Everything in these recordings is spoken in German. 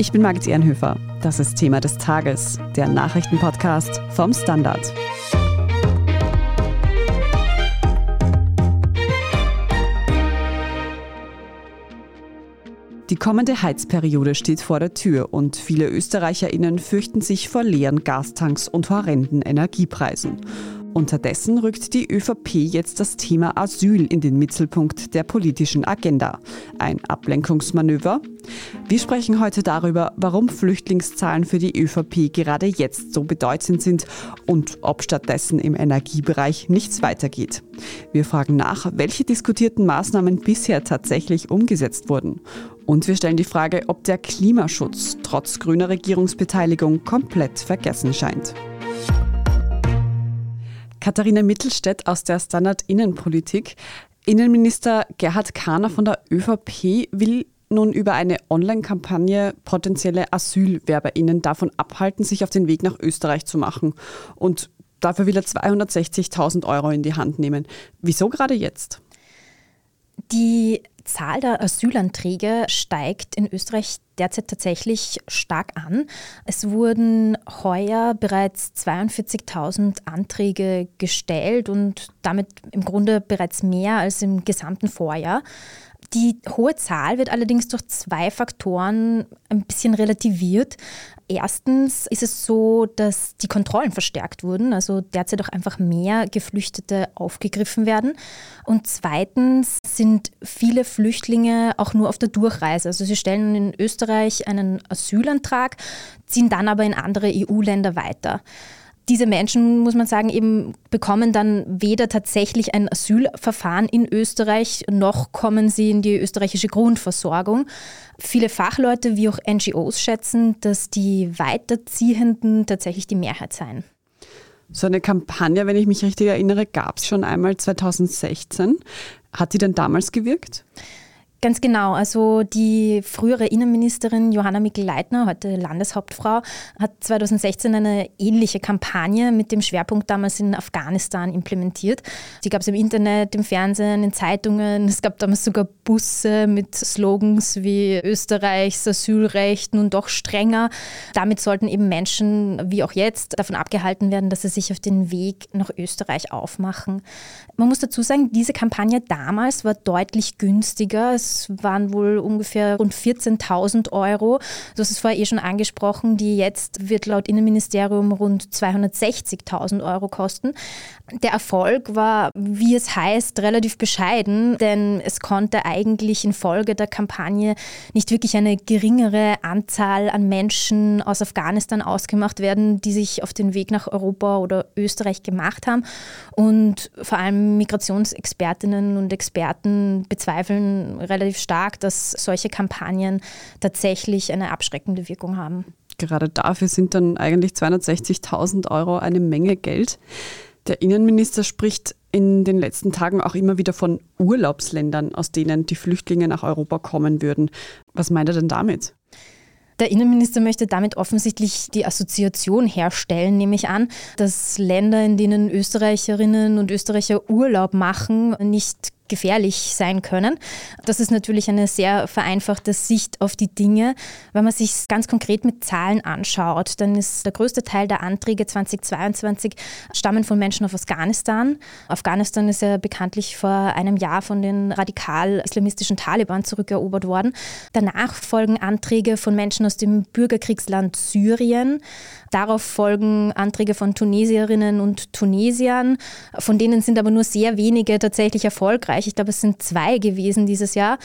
Ich bin Margit Ehrenhöfer. Das ist Thema des Tages, der Nachrichtenpodcast vom Standard. Die kommende Heizperiode steht vor der Tür und viele ÖsterreicherInnen fürchten sich vor leeren Gastanks und horrenden Energiepreisen. Unterdessen rückt die ÖVP jetzt das Thema Asyl in den Mittelpunkt der politischen Agenda. Ein Ablenkungsmanöver? Wir sprechen heute darüber, warum Flüchtlingszahlen für die ÖVP gerade jetzt so bedeutend sind und ob stattdessen im Energiebereich nichts weitergeht. Wir fragen nach, welche diskutierten Maßnahmen bisher tatsächlich umgesetzt wurden. Und wir stellen die Frage, ob der Klimaschutz trotz grüner Regierungsbeteiligung komplett vergessen scheint. Katharina Mittelstädt aus der Standard Innenpolitik. Innenminister Gerhard Kahner von der ÖVP will nun über eine Online-Kampagne potenzielle AsylwerberInnen davon abhalten, sich auf den Weg nach Österreich zu machen. Und dafür will er 260.000 Euro in die Hand nehmen. Wieso gerade jetzt? Die Zahl der Asylanträge steigt in Österreich derzeit tatsächlich stark an. Es wurden heuer bereits 42.000 Anträge gestellt und damit im Grunde bereits mehr als im gesamten Vorjahr. Die hohe Zahl wird allerdings durch zwei Faktoren ein bisschen relativiert. Erstens ist es so, dass die Kontrollen verstärkt wurden, also derzeit auch einfach mehr Geflüchtete aufgegriffen werden. Und zweitens sind viele Flüchtlinge auch nur auf der Durchreise. Also sie stellen in Österreich einen Asylantrag, ziehen dann aber in andere EU-Länder weiter diese Menschen, muss man sagen, eben bekommen dann weder tatsächlich ein Asylverfahren in Österreich, noch kommen sie in die österreichische Grundversorgung. Viele Fachleute wie auch NGOs schätzen, dass die Weiterziehenden tatsächlich die Mehrheit seien. So eine Kampagne, wenn ich mich richtig erinnere, gab es schon einmal 2016. Hat die denn damals gewirkt? Ganz genau. Also die frühere Innenministerin Johanna Mikl-Leitner, heute Landeshauptfrau, hat 2016 eine ähnliche Kampagne mit dem Schwerpunkt damals in Afghanistan implementiert. Die gab es im Internet, im Fernsehen, in Zeitungen. Es gab damals sogar Busse mit Slogans wie Österreichs Asylrecht nun doch strenger. Damit sollten eben Menschen, wie auch jetzt, davon abgehalten werden, dass sie sich auf den Weg nach Österreich aufmachen. Man muss dazu sagen, diese Kampagne damals war deutlich günstiger. Waren wohl ungefähr rund 14.000 Euro. Du hast es vorher eh schon angesprochen, die jetzt wird laut Innenministerium rund 260.000 Euro kosten. Der Erfolg war, wie es heißt, relativ bescheiden, denn es konnte eigentlich infolge der Kampagne nicht wirklich eine geringere Anzahl an Menschen aus Afghanistan ausgemacht werden, die sich auf den Weg nach Europa oder Österreich gemacht haben. Und vor allem Migrationsexpertinnen und Experten bezweifeln relativ relativ stark, dass solche Kampagnen tatsächlich eine abschreckende Wirkung haben. Gerade dafür sind dann eigentlich 260.000 Euro eine Menge Geld. Der Innenminister spricht in den letzten Tagen auch immer wieder von Urlaubsländern, aus denen die Flüchtlinge nach Europa kommen würden. Was meint er denn damit? Der Innenminister möchte damit offensichtlich die Assoziation herstellen, nehme ich an, dass Länder, in denen Österreicherinnen und Österreicher Urlaub machen, nicht gefährlich sein können. Das ist natürlich eine sehr vereinfachte Sicht auf die Dinge. Wenn man sich ganz konkret mit Zahlen anschaut, dann ist der größte Teil der Anträge 2022 stammen von Menschen aus Afghanistan. Afghanistan ist ja bekanntlich vor einem Jahr von den radikal-islamistischen Taliban zurückerobert worden. Danach folgen Anträge von Menschen aus dem Bürgerkriegsland Syrien. Darauf folgen Anträge von Tunesierinnen und Tunesiern. Von denen sind aber nur sehr wenige tatsächlich erfolgreich. Ich glaube, es sind zwei gewesen dieses Jahr.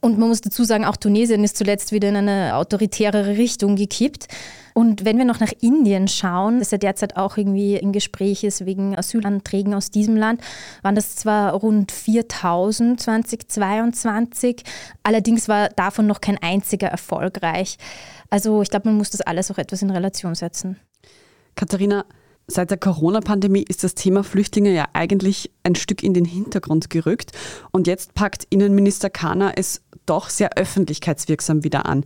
Und man muss dazu sagen, auch Tunesien ist zuletzt wieder in eine autoritärere Richtung gekippt. Und wenn wir noch nach Indien schauen, das ja derzeit auch irgendwie in Gespräch ist wegen Asylanträgen aus diesem Land, waren das zwar rund 4000 2022, allerdings war davon noch kein einziger erfolgreich. Also ich glaube, man muss das alles auch etwas in Relation setzen. Katharina, Seit der Corona-Pandemie ist das Thema Flüchtlinge ja eigentlich ein Stück in den Hintergrund gerückt. Und jetzt packt Innenminister Kahner es doch sehr öffentlichkeitswirksam wieder an.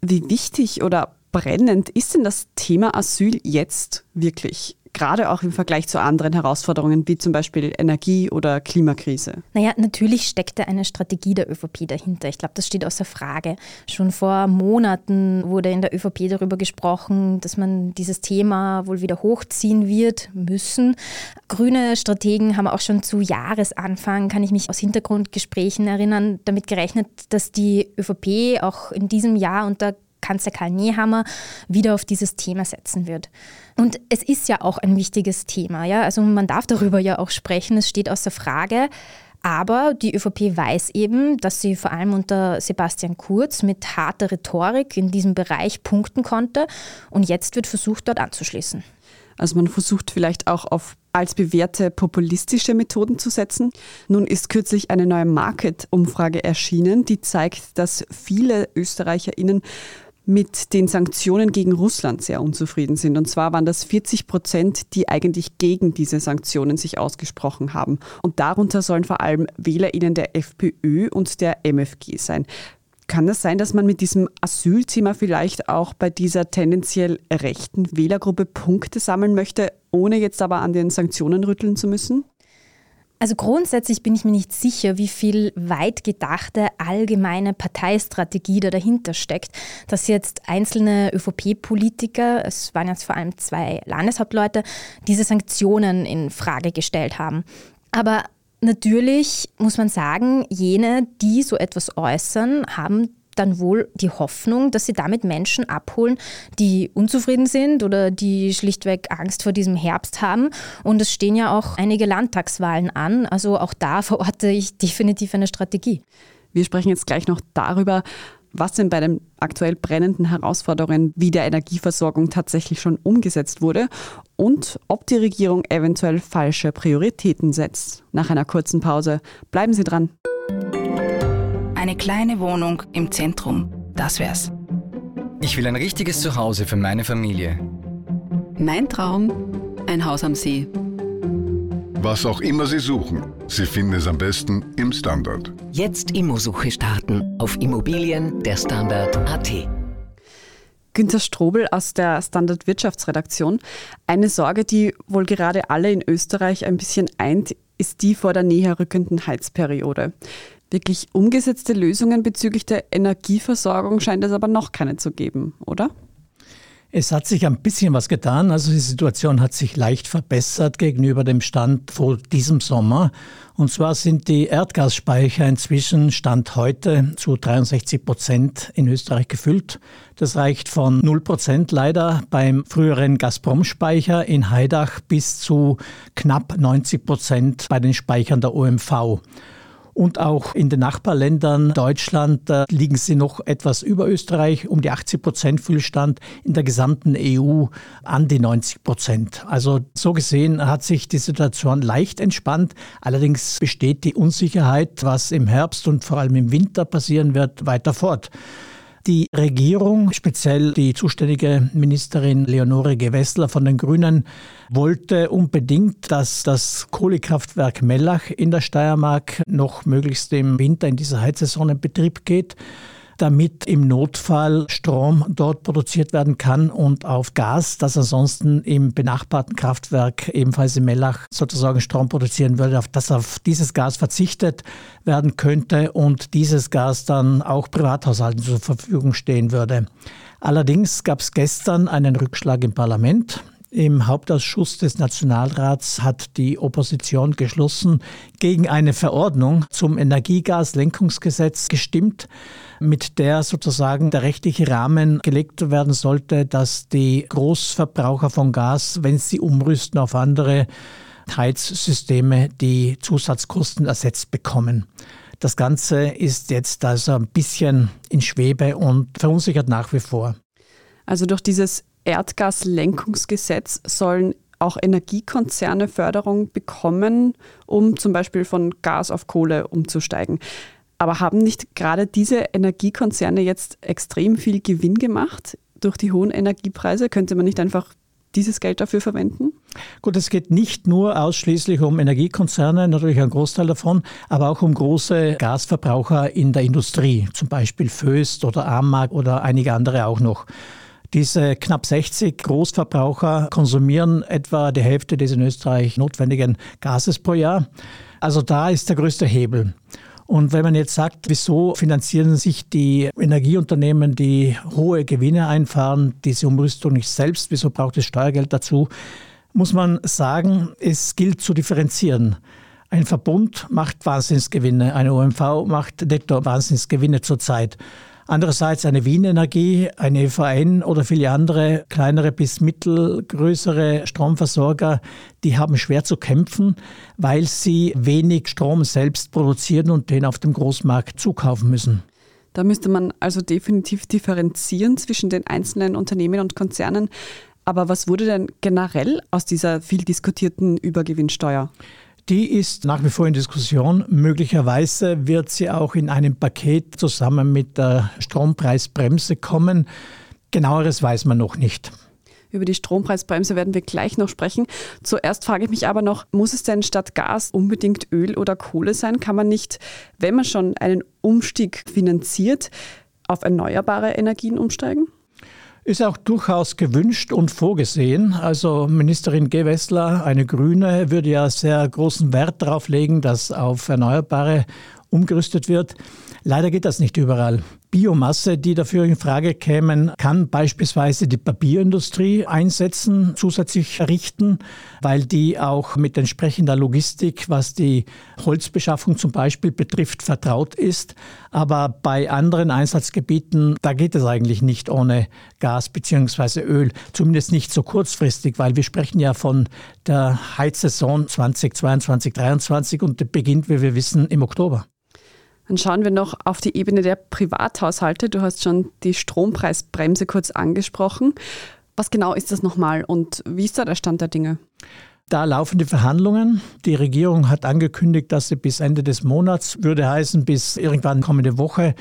Wie wichtig oder brennend ist denn das Thema Asyl jetzt wirklich? Gerade auch im Vergleich zu anderen Herausforderungen wie zum Beispiel Energie- oder Klimakrise? Naja, natürlich steckt da eine Strategie der ÖVP dahinter. Ich glaube, das steht außer Frage. Schon vor Monaten wurde in der ÖVP darüber gesprochen, dass man dieses Thema wohl wieder hochziehen wird müssen. Grüne Strategen haben auch schon zu Jahresanfang, kann ich mich aus Hintergrundgesprächen erinnern, damit gerechnet, dass die ÖVP auch in diesem Jahr unter Kanzler Karl Nehammer wieder auf dieses Thema setzen wird. Und es ist ja auch ein wichtiges Thema, ja. Also man darf darüber ja auch sprechen, es steht außer Frage. Aber die ÖVP weiß eben, dass sie vor allem unter Sebastian Kurz mit harter Rhetorik in diesem Bereich punkten konnte. Und jetzt wird versucht, dort anzuschließen. Also man versucht vielleicht auch auf als bewährte populistische Methoden zu setzen. Nun ist kürzlich eine neue Market-Umfrage erschienen, die zeigt, dass viele ÖsterreicherInnen mit den Sanktionen gegen Russland sehr unzufrieden sind. Und zwar waren das 40 Prozent, die eigentlich gegen diese Sanktionen sich ausgesprochen haben. Und darunter sollen vor allem WählerInnen der FPÖ und der MFG sein. Kann das sein, dass man mit diesem Asylthema vielleicht auch bei dieser tendenziell rechten Wählergruppe Punkte sammeln möchte, ohne jetzt aber an den Sanktionen rütteln zu müssen? Also grundsätzlich bin ich mir nicht sicher, wie viel weit gedachte allgemeine Parteistrategie da dahinter steckt. Dass jetzt einzelne ÖVP-Politiker, es waren jetzt vor allem zwei Landeshauptleute, diese Sanktionen in Frage gestellt haben. Aber natürlich muss man sagen, jene, die so etwas äußern, haben dann wohl die Hoffnung, dass sie damit Menschen abholen, die unzufrieden sind oder die schlichtweg Angst vor diesem Herbst haben. Und es stehen ja auch einige Landtagswahlen an. Also auch da verorte ich definitiv eine Strategie. Wir sprechen jetzt gleich noch darüber, was denn bei den aktuell brennenden Herausforderungen wie der Energieversorgung tatsächlich schon umgesetzt wurde und ob die Regierung eventuell falsche Prioritäten setzt. Nach einer kurzen Pause bleiben Sie dran. Eine kleine Wohnung im Zentrum, das wär's. Ich will ein richtiges Zuhause für meine Familie. Mein Traum, ein Haus am See. Was auch immer Sie suchen, Sie finden es am besten im Standard. Jetzt Immosuche starten auf Immobilien der Standard.at. Günter Strobel aus der Standard Wirtschaftsredaktion. Eine Sorge, die wohl gerade alle in Österreich ein bisschen eint, ist die vor der näher rückenden Heizperiode. Wirklich umgesetzte Lösungen bezüglich der Energieversorgung scheint es aber noch keine zu geben, oder? Es hat sich ein bisschen was getan. Also die Situation hat sich leicht verbessert gegenüber dem Stand vor diesem Sommer. Und zwar sind die Erdgasspeicher inzwischen Stand heute zu 63 Prozent in Österreich gefüllt. Das reicht von 0 Prozent leider beim früheren Gazprom-Speicher in Haidach bis zu knapp 90 Prozent bei den Speichern der OMV. Und auch in den Nachbarländern Deutschland liegen sie noch etwas über Österreich, um die 80 Prozent Füllstand, in der gesamten EU an die 90 Prozent. Also so gesehen hat sich die Situation leicht entspannt. Allerdings besteht die Unsicherheit, was im Herbst und vor allem im Winter passieren wird, weiter fort. Die Regierung, speziell die zuständige Ministerin Leonore Gewessler von den Grünen, wollte unbedingt, dass das Kohlekraftwerk Mellach in der Steiermark noch möglichst im Winter in dieser Heizsaison in Betrieb geht damit im Notfall Strom dort produziert werden kann und auf Gas, das ansonsten im benachbarten Kraftwerk ebenfalls in Mellach sozusagen Strom produzieren würde, auf das auf dieses Gas verzichtet werden könnte und dieses Gas dann auch Privathaushalten zur Verfügung stehen würde. Allerdings gab es gestern einen Rückschlag im Parlament. Im Hauptausschuss des Nationalrats hat die Opposition geschlossen gegen eine Verordnung zum Energiegaslenkungsgesetz gestimmt mit der sozusagen der rechtliche Rahmen gelegt werden sollte, dass die Großverbraucher von Gas, wenn sie umrüsten auf andere Heizsysteme, die Zusatzkosten ersetzt bekommen. Das Ganze ist jetzt also ein bisschen in Schwebe und verunsichert nach wie vor. Also durch dieses Erdgaslenkungsgesetz sollen auch Energiekonzerne Förderung bekommen, um zum Beispiel von Gas auf Kohle umzusteigen. Aber haben nicht gerade diese Energiekonzerne jetzt extrem viel Gewinn gemacht durch die hohen Energiepreise? Könnte man nicht einfach dieses Geld dafür verwenden? Gut, es geht nicht nur ausschließlich um Energiekonzerne, natürlich ein Großteil davon, aber auch um große Gasverbraucher in der Industrie, zum Beispiel Föst oder Amag oder einige andere auch noch. Diese knapp 60 Großverbraucher konsumieren etwa die Hälfte des in Österreich notwendigen Gases pro Jahr. Also da ist der größte Hebel. Und wenn man jetzt sagt, wieso finanzieren sich die Energieunternehmen, die hohe Gewinne einfahren, diese Umrüstung nicht selbst, wieso braucht es Steuergeld dazu, muss man sagen, es gilt zu differenzieren. Ein Verbund macht Wahnsinnsgewinne, eine OMV macht netto Wahnsinnsgewinne zurzeit. Andererseits eine Wien Energie, eine EVN oder viele andere kleinere bis mittelgrößere Stromversorger, die haben schwer zu kämpfen, weil sie wenig Strom selbst produzieren und den auf dem Großmarkt zukaufen müssen. Da müsste man also definitiv differenzieren zwischen den einzelnen Unternehmen und Konzernen. Aber was wurde denn generell aus dieser viel diskutierten Übergewinnsteuer? Die ist nach wie vor in Diskussion. Möglicherweise wird sie auch in einem Paket zusammen mit der Strompreisbremse kommen. Genaueres weiß man noch nicht. Über die Strompreisbremse werden wir gleich noch sprechen. Zuerst frage ich mich aber noch, muss es denn statt Gas unbedingt Öl oder Kohle sein? Kann man nicht, wenn man schon einen Umstieg finanziert, auf erneuerbare Energien umsteigen? Ist auch durchaus gewünscht und vorgesehen. Also Ministerin Gewessler, eine Grüne, würde ja sehr großen Wert darauf legen, dass auf Erneuerbare umgerüstet wird. Leider geht das nicht überall. Biomasse, die dafür in Frage kämen, kann beispielsweise die Papierindustrie einsetzen, zusätzlich errichten, weil die auch mit entsprechender Logistik, was die Holzbeschaffung zum Beispiel betrifft, vertraut ist. Aber bei anderen Einsatzgebieten, da geht es eigentlich nicht ohne Gas bzw. Öl, zumindest nicht so kurzfristig, weil wir sprechen ja von der Heizsaison 2022, 2023 und beginnt, wie wir wissen, im Oktober. Dann schauen wir noch auf die Ebene der Privathaushalte. Du hast schon die Strompreisbremse kurz angesprochen. Was genau ist das nochmal und wie ist da der Stand der Dinge? Da laufen die Verhandlungen. Die Regierung hat angekündigt, dass sie bis Ende des Monats, würde heißen bis irgendwann kommende Woche,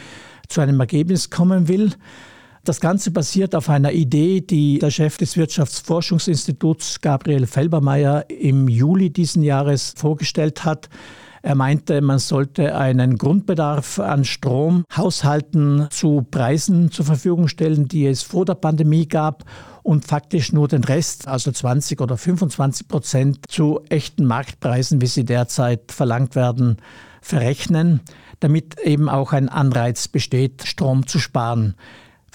zu einem Ergebnis kommen will. Das Ganze basiert auf einer Idee, die der Chef des Wirtschaftsforschungsinstituts Gabriel Felbermeier im Juli diesen Jahres vorgestellt hat. Er meinte, man sollte einen Grundbedarf an Strom Haushalten zu Preisen zur Verfügung stellen, die es vor der Pandemie gab und faktisch nur den Rest, also 20 oder 25 Prozent zu echten Marktpreisen, wie sie derzeit verlangt werden, verrechnen, damit eben auch ein Anreiz besteht, Strom zu sparen.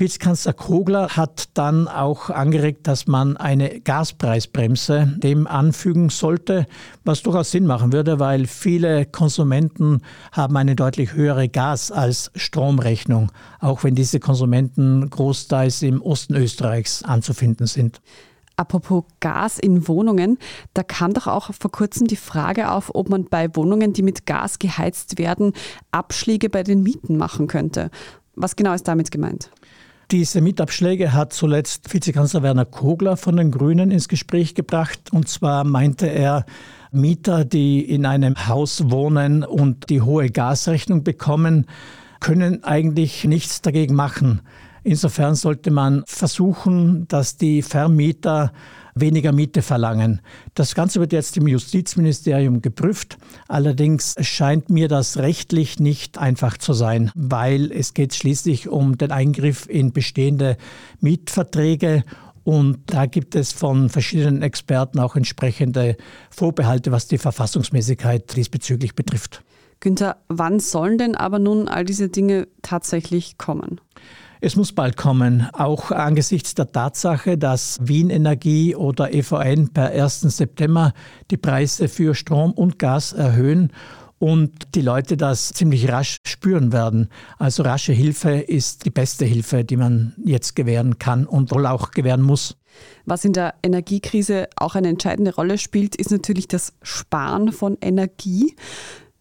Vizekanzler Kogler hat dann auch angeregt, dass man eine Gaspreisbremse dem anfügen sollte, was durchaus Sinn machen würde, weil viele Konsumenten haben eine deutlich höhere Gas- als Stromrechnung, auch wenn diese Konsumenten großteils im Osten Österreichs anzufinden sind. Apropos Gas in Wohnungen, da kam doch auch vor kurzem die Frage auf, ob man bei Wohnungen, die mit Gas geheizt werden, Abschläge bei den Mieten machen könnte. Was genau ist damit gemeint? Diese Mitabschläge hat zuletzt Vizekanzler Werner Kogler von den Grünen ins Gespräch gebracht. Und zwar meinte er, Mieter, die in einem Haus wohnen und die hohe Gasrechnung bekommen, können eigentlich nichts dagegen machen. Insofern sollte man versuchen, dass die Vermieter weniger Miete verlangen. Das Ganze wird jetzt im Justizministerium geprüft. Allerdings scheint mir das rechtlich nicht einfach zu sein, weil es geht schließlich um den Eingriff in bestehende Mietverträge und da gibt es von verschiedenen Experten auch entsprechende Vorbehalte, was die Verfassungsmäßigkeit diesbezüglich betrifft. Günther, wann sollen denn aber nun all diese Dinge tatsächlich kommen? Es muss bald kommen, auch angesichts der Tatsache, dass Wien Energie oder EVN per 1. September die Preise für Strom und Gas erhöhen und die Leute das ziemlich rasch spüren werden. Also rasche Hilfe ist die beste Hilfe, die man jetzt gewähren kann und wohl auch gewähren muss. Was in der Energiekrise auch eine entscheidende Rolle spielt, ist natürlich das Sparen von Energie.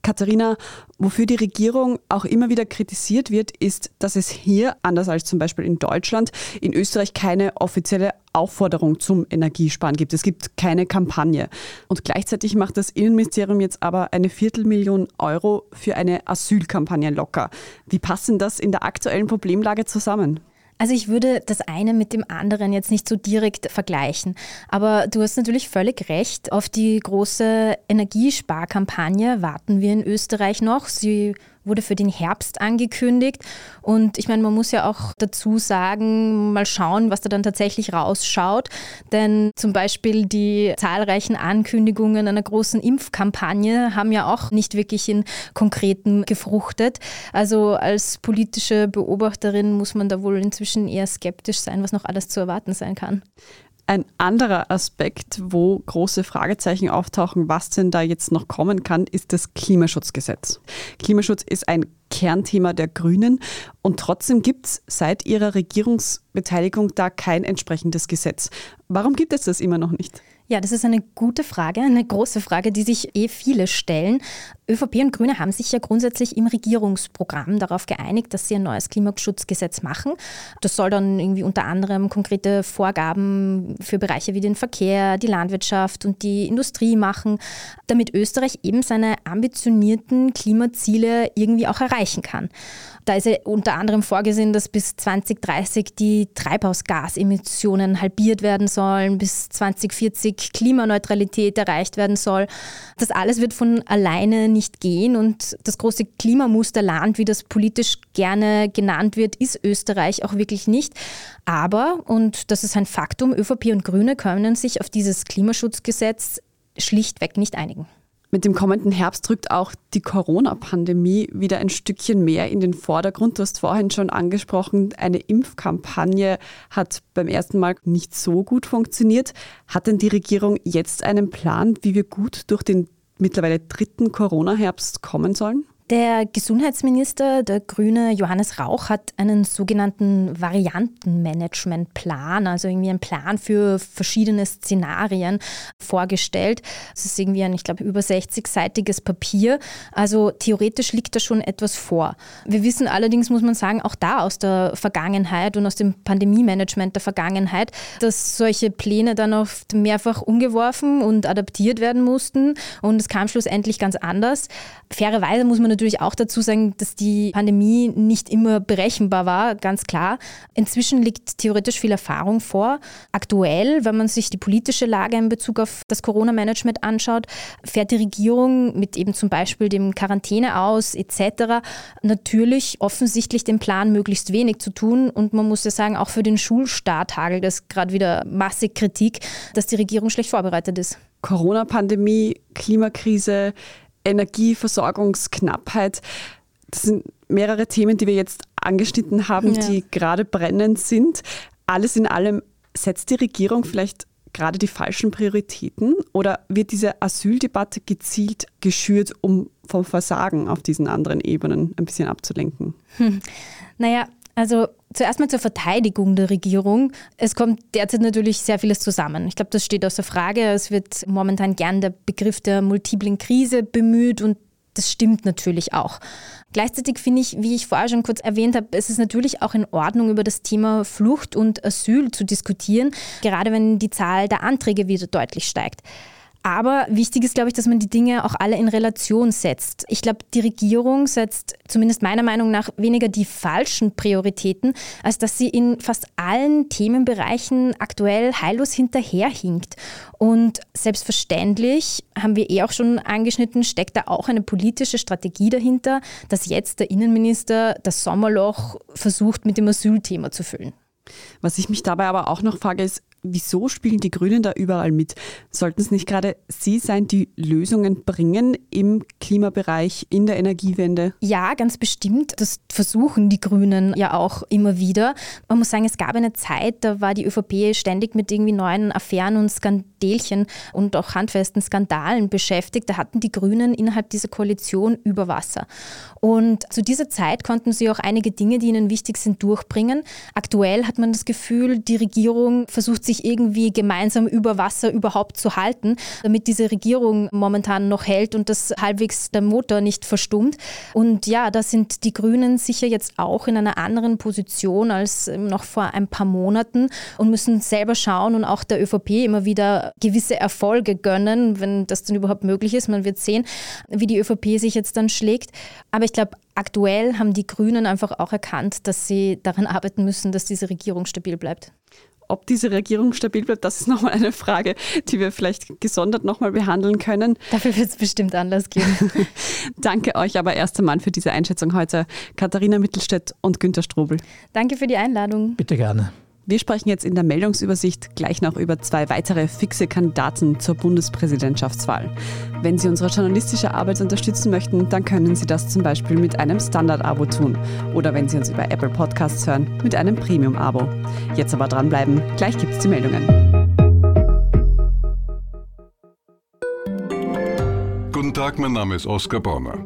Katharina, wofür die Regierung auch immer wieder kritisiert wird, ist, dass es hier, anders als zum Beispiel in Deutschland, in Österreich keine offizielle Aufforderung zum Energiesparen gibt. Es gibt keine Kampagne. Und gleichzeitig macht das Innenministerium jetzt aber eine Viertelmillion Euro für eine Asylkampagne locker. Wie passen das in der aktuellen Problemlage zusammen? Also ich würde das eine mit dem anderen jetzt nicht so direkt vergleichen. Aber du hast natürlich völlig recht. Auf die große Energiesparkampagne warten wir in Österreich noch. Sie wurde für den Herbst angekündigt. Und ich meine, man muss ja auch dazu sagen, mal schauen, was da dann tatsächlich rausschaut. Denn zum Beispiel die zahlreichen Ankündigungen einer großen Impfkampagne haben ja auch nicht wirklich in konkreten gefruchtet. Also als politische Beobachterin muss man da wohl inzwischen eher skeptisch sein, was noch alles zu erwarten sein kann. Ein anderer Aspekt, wo große Fragezeichen auftauchen, was denn da jetzt noch kommen kann, ist das Klimaschutzgesetz. Klimaschutz ist ein Kernthema der Grünen und trotzdem gibt es seit ihrer Regierungsbeteiligung da kein entsprechendes Gesetz. Warum gibt es das immer noch nicht? Ja, das ist eine gute Frage, eine große Frage, die sich eh viele stellen. ÖVP und Grüne haben sich ja grundsätzlich im Regierungsprogramm darauf geeinigt, dass sie ein neues Klimaschutzgesetz machen. Das soll dann irgendwie unter anderem konkrete Vorgaben für Bereiche wie den Verkehr, die Landwirtschaft und die Industrie machen, damit Österreich eben seine ambitionierten Klimaziele irgendwie auch erreichen kann. Da ist ja unter anderem vorgesehen, dass bis 2030 die Treibhausgasemissionen halbiert werden sollen, bis 2040 Klimaneutralität erreicht werden soll. Das alles wird von alleine nicht gehen und das große Klimamusterland, wie das politisch gerne genannt wird, ist Österreich auch wirklich nicht. Aber, und das ist ein Faktum, ÖVP und Grüne können sich auf dieses Klimaschutzgesetz schlichtweg nicht einigen. Mit dem kommenden Herbst rückt auch die Corona-Pandemie wieder ein Stückchen mehr in den Vordergrund. Du hast vorhin schon angesprochen, eine Impfkampagne hat beim ersten Mal nicht so gut funktioniert. Hat denn die Regierung jetzt einen Plan, wie wir gut durch den mittlerweile dritten Corona-Herbst kommen sollen? Der Gesundheitsminister, der Grüne Johannes Rauch, hat einen sogenannten Variantenmanagementplan, also irgendwie einen Plan für verschiedene Szenarien vorgestellt. Es ist irgendwie ein, ich glaube, über 60-seitiges Papier. Also theoretisch liegt da schon etwas vor. Wir wissen allerdings, muss man sagen, auch da aus der Vergangenheit und aus dem Pandemie-Management der Vergangenheit, dass solche Pläne dann oft mehrfach umgeworfen und adaptiert werden mussten und es kam schlussendlich ganz anders. Fairerweise muss man natürlich auch dazu sagen, dass die Pandemie nicht immer berechenbar war, ganz klar. Inzwischen liegt theoretisch viel Erfahrung vor. Aktuell, wenn man sich die politische Lage in Bezug auf das Corona-Management anschaut, fährt die Regierung mit eben zum Beispiel dem Quarantäne aus etc. natürlich offensichtlich den Plan, möglichst wenig zu tun. Und man muss ja sagen, auch für den Schulstart hagelt es gerade wieder massig Kritik, dass die Regierung schlecht vorbereitet ist. Corona-Pandemie, Klimakrise, Energieversorgungsknappheit. Das sind mehrere Themen, die wir jetzt angeschnitten haben, ja. die gerade brennend sind. Alles in allem setzt die Regierung vielleicht gerade die falschen Prioritäten oder wird diese Asyldebatte gezielt geschürt, um vom Versagen auf diesen anderen Ebenen ein bisschen abzulenken? Hm. Naja, also zuerst mal zur Verteidigung der Regierung. Es kommt derzeit natürlich sehr vieles zusammen. Ich glaube, das steht außer Frage. Es wird momentan gern der Begriff der multiplen Krise bemüht und das stimmt natürlich auch. Gleichzeitig finde ich, wie ich vorher schon kurz erwähnt habe, es ist natürlich auch in Ordnung, über das Thema Flucht und Asyl zu diskutieren, gerade wenn die Zahl der Anträge wieder deutlich steigt. Aber wichtig ist, glaube ich, dass man die Dinge auch alle in Relation setzt. Ich glaube, die Regierung setzt zumindest meiner Meinung nach weniger die falschen Prioritäten, als dass sie in fast allen Themenbereichen aktuell heillos hinterherhinkt. Und selbstverständlich, haben wir eh auch schon angeschnitten, steckt da auch eine politische Strategie dahinter, dass jetzt der Innenminister das Sommerloch versucht, mit dem Asylthema zu füllen. Was ich mich dabei aber auch noch frage, ist, wieso spielen die Grünen da überall mit? Sollten es nicht gerade Sie sein, die Lösungen bringen im Klimabereich, in der Energiewende? Ja, ganz bestimmt. Das versuchen die Grünen ja auch immer wieder. Man muss sagen, es gab eine Zeit, da war die ÖVP ständig mit irgendwie neuen Affären und Skandelchen und auch handfesten Skandalen beschäftigt. Da hatten die Grünen innerhalb dieser Koalition über Wasser. Und zu dieser Zeit konnten sie auch einige Dinge, die ihnen wichtig sind, durchbringen. Aktuell hat man das Gefühl, die Regierung versucht sich irgendwie gemeinsam über Wasser überhaupt zu halten, damit diese Regierung momentan noch hält und das halbwegs der Motor nicht verstummt. Und ja, da sind die Grünen sicher jetzt auch in einer anderen Position als noch vor ein paar Monaten und müssen selber schauen und auch der ÖVP immer wieder gewisse Erfolge gönnen, wenn das dann überhaupt möglich ist. Man wird sehen, wie die ÖVP sich jetzt dann schlägt. Aber ich glaube, aktuell haben die Grünen einfach auch erkannt, dass sie daran arbeiten müssen, dass diese Regierung stabil bleibt. Ob diese Regierung stabil bleibt, das ist nochmal eine Frage, die wir vielleicht gesondert nochmal behandeln können. Dafür wird es bestimmt Anlass geben. Danke euch aber erst einmal für diese Einschätzung heute, Katharina Mittelstädt und Günter Strobel. Danke für die Einladung. Bitte gerne. Wir sprechen jetzt in der Meldungsübersicht gleich noch über zwei weitere fixe Kandidaten zur Bundespräsidentschaftswahl. Wenn Sie unsere journalistische Arbeit unterstützen möchten, dann können Sie das zum Beispiel mit einem Standard-Abo tun oder wenn Sie uns über Apple Podcasts hören, mit einem Premium-Abo. Jetzt aber dranbleiben, gleich gibt es die Meldungen. Guten Tag, mein Name ist Oskar Bonner.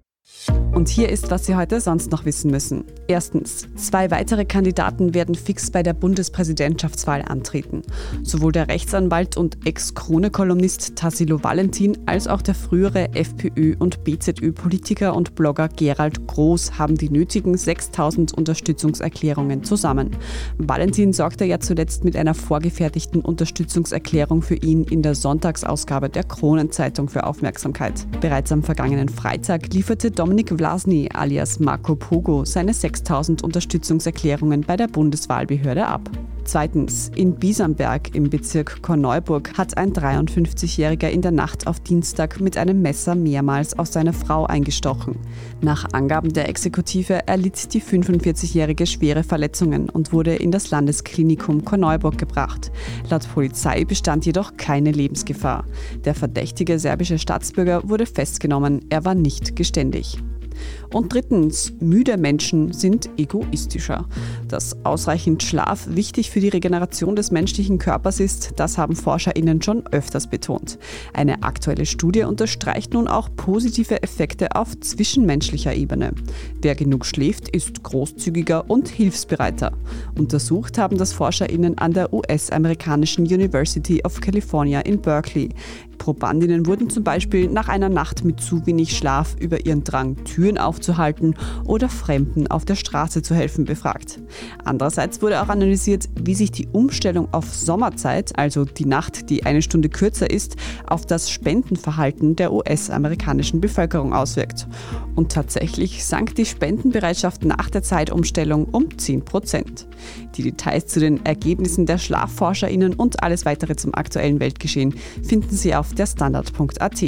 Und hier ist, was Sie heute sonst noch wissen müssen. Erstens, zwei weitere Kandidaten werden fix bei der Bundespräsidentschaftswahl antreten. Sowohl der Rechtsanwalt und Ex-Krone-Kolumnist Tassilo Valentin als auch der frühere FPÖ- und BZÖ-Politiker und Blogger Gerald Groß haben die nötigen 6000 Unterstützungserklärungen zusammen. Valentin sorgte ja zuletzt mit einer vorgefertigten Unterstützungserklärung für ihn in der Sonntagsausgabe der Kronenzeitung für Aufmerksamkeit. Bereits am vergangenen Freitag lieferte Dominik Vlasny alias Marco Pogo seine 6000 Unterstützungserklärungen bei der Bundeswahlbehörde ab. Zweitens, in Biesamberg im Bezirk Korneuburg hat ein 53-Jähriger in der Nacht auf Dienstag mit einem Messer mehrmals auf seine Frau eingestochen. Nach Angaben der Exekutive erlitt die 45-Jährige schwere Verletzungen und wurde in das Landesklinikum Korneuburg gebracht. Laut Polizei bestand jedoch keine Lebensgefahr. Der verdächtige serbische Staatsbürger wurde festgenommen, er war nicht geständig. Und drittens, müde Menschen sind egoistischer. Dass ausreichend Schlaf wichtig für die Regeneration des menschlichen Körpers ist, das haben ForscherInnen schon öfters betont. Eine aktuelle Studie unterstreicht nun auch positive Effekte auf zwischenmenschlicher Ebene. Wer genug schläft, ist großzügiger und hilfsbereiter. Untersucht haben das ForscherInnen an der US-amerikanischen University of California in Berkeley. Probandinnen wurden zum Beispiel nach einer Nacht mit zu wenig Schlaf über ihren Drang, Türen aufzuhalten oder Fremden auf der Straße zu helfen befragt. Andererseits wurde auch analysiert, wie sich die Umstellung auf Sommerzeit, also die Nacht, die eine Stunde kürzer ist, auf das Spendenverhalten der US-amerikanischen Bevölkerung auswirkt. Und tatsächlich sank die Spendenbereitschaft nach der Zeitumstellung um 10 Prozent. Die Details zu den Ergebnissen der SchlafforscherInnen und alles weitere zum aktuellen Weltgeschehen finden Sie auf der Standard.at.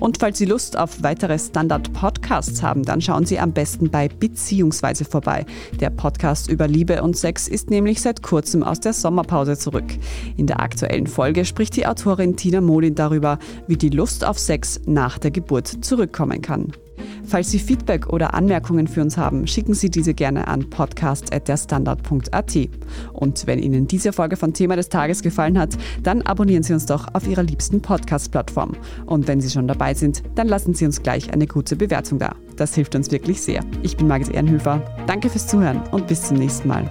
Und falls Sie Lust auf weitere Standard-Podcasts haben, dann schauen Sie am besten bei Beziehungsweise vorbei. Der Podcast über Liebe und Sex ist nämlich seit kurzem aus der Sommerpause zurück. In der aktuellen Folge spricht die Autorin Tina Molin darüber, wie die Lust auf Sex nach der Geburt zurückkommen kann. Falls Sie Feedback oder Anmerkungen für uns haben, schicken Sie diese gerne an podcast.derstandard.at. Und wenn Ihnen diese Folge von Thema des Tages gefallen hat, dann abonnieren Sie uns doch auf Ihrer liebsten Podcast-Plattform. Und wenn Sie schon dabei sind, dann lassen Sie uns gleich eine gute Bewertung da. Das hilft uns wirklich sehr. Ich bin Margit Ehrenhöfer. Danke fürs Zuhören und bis zum nächsten Mal.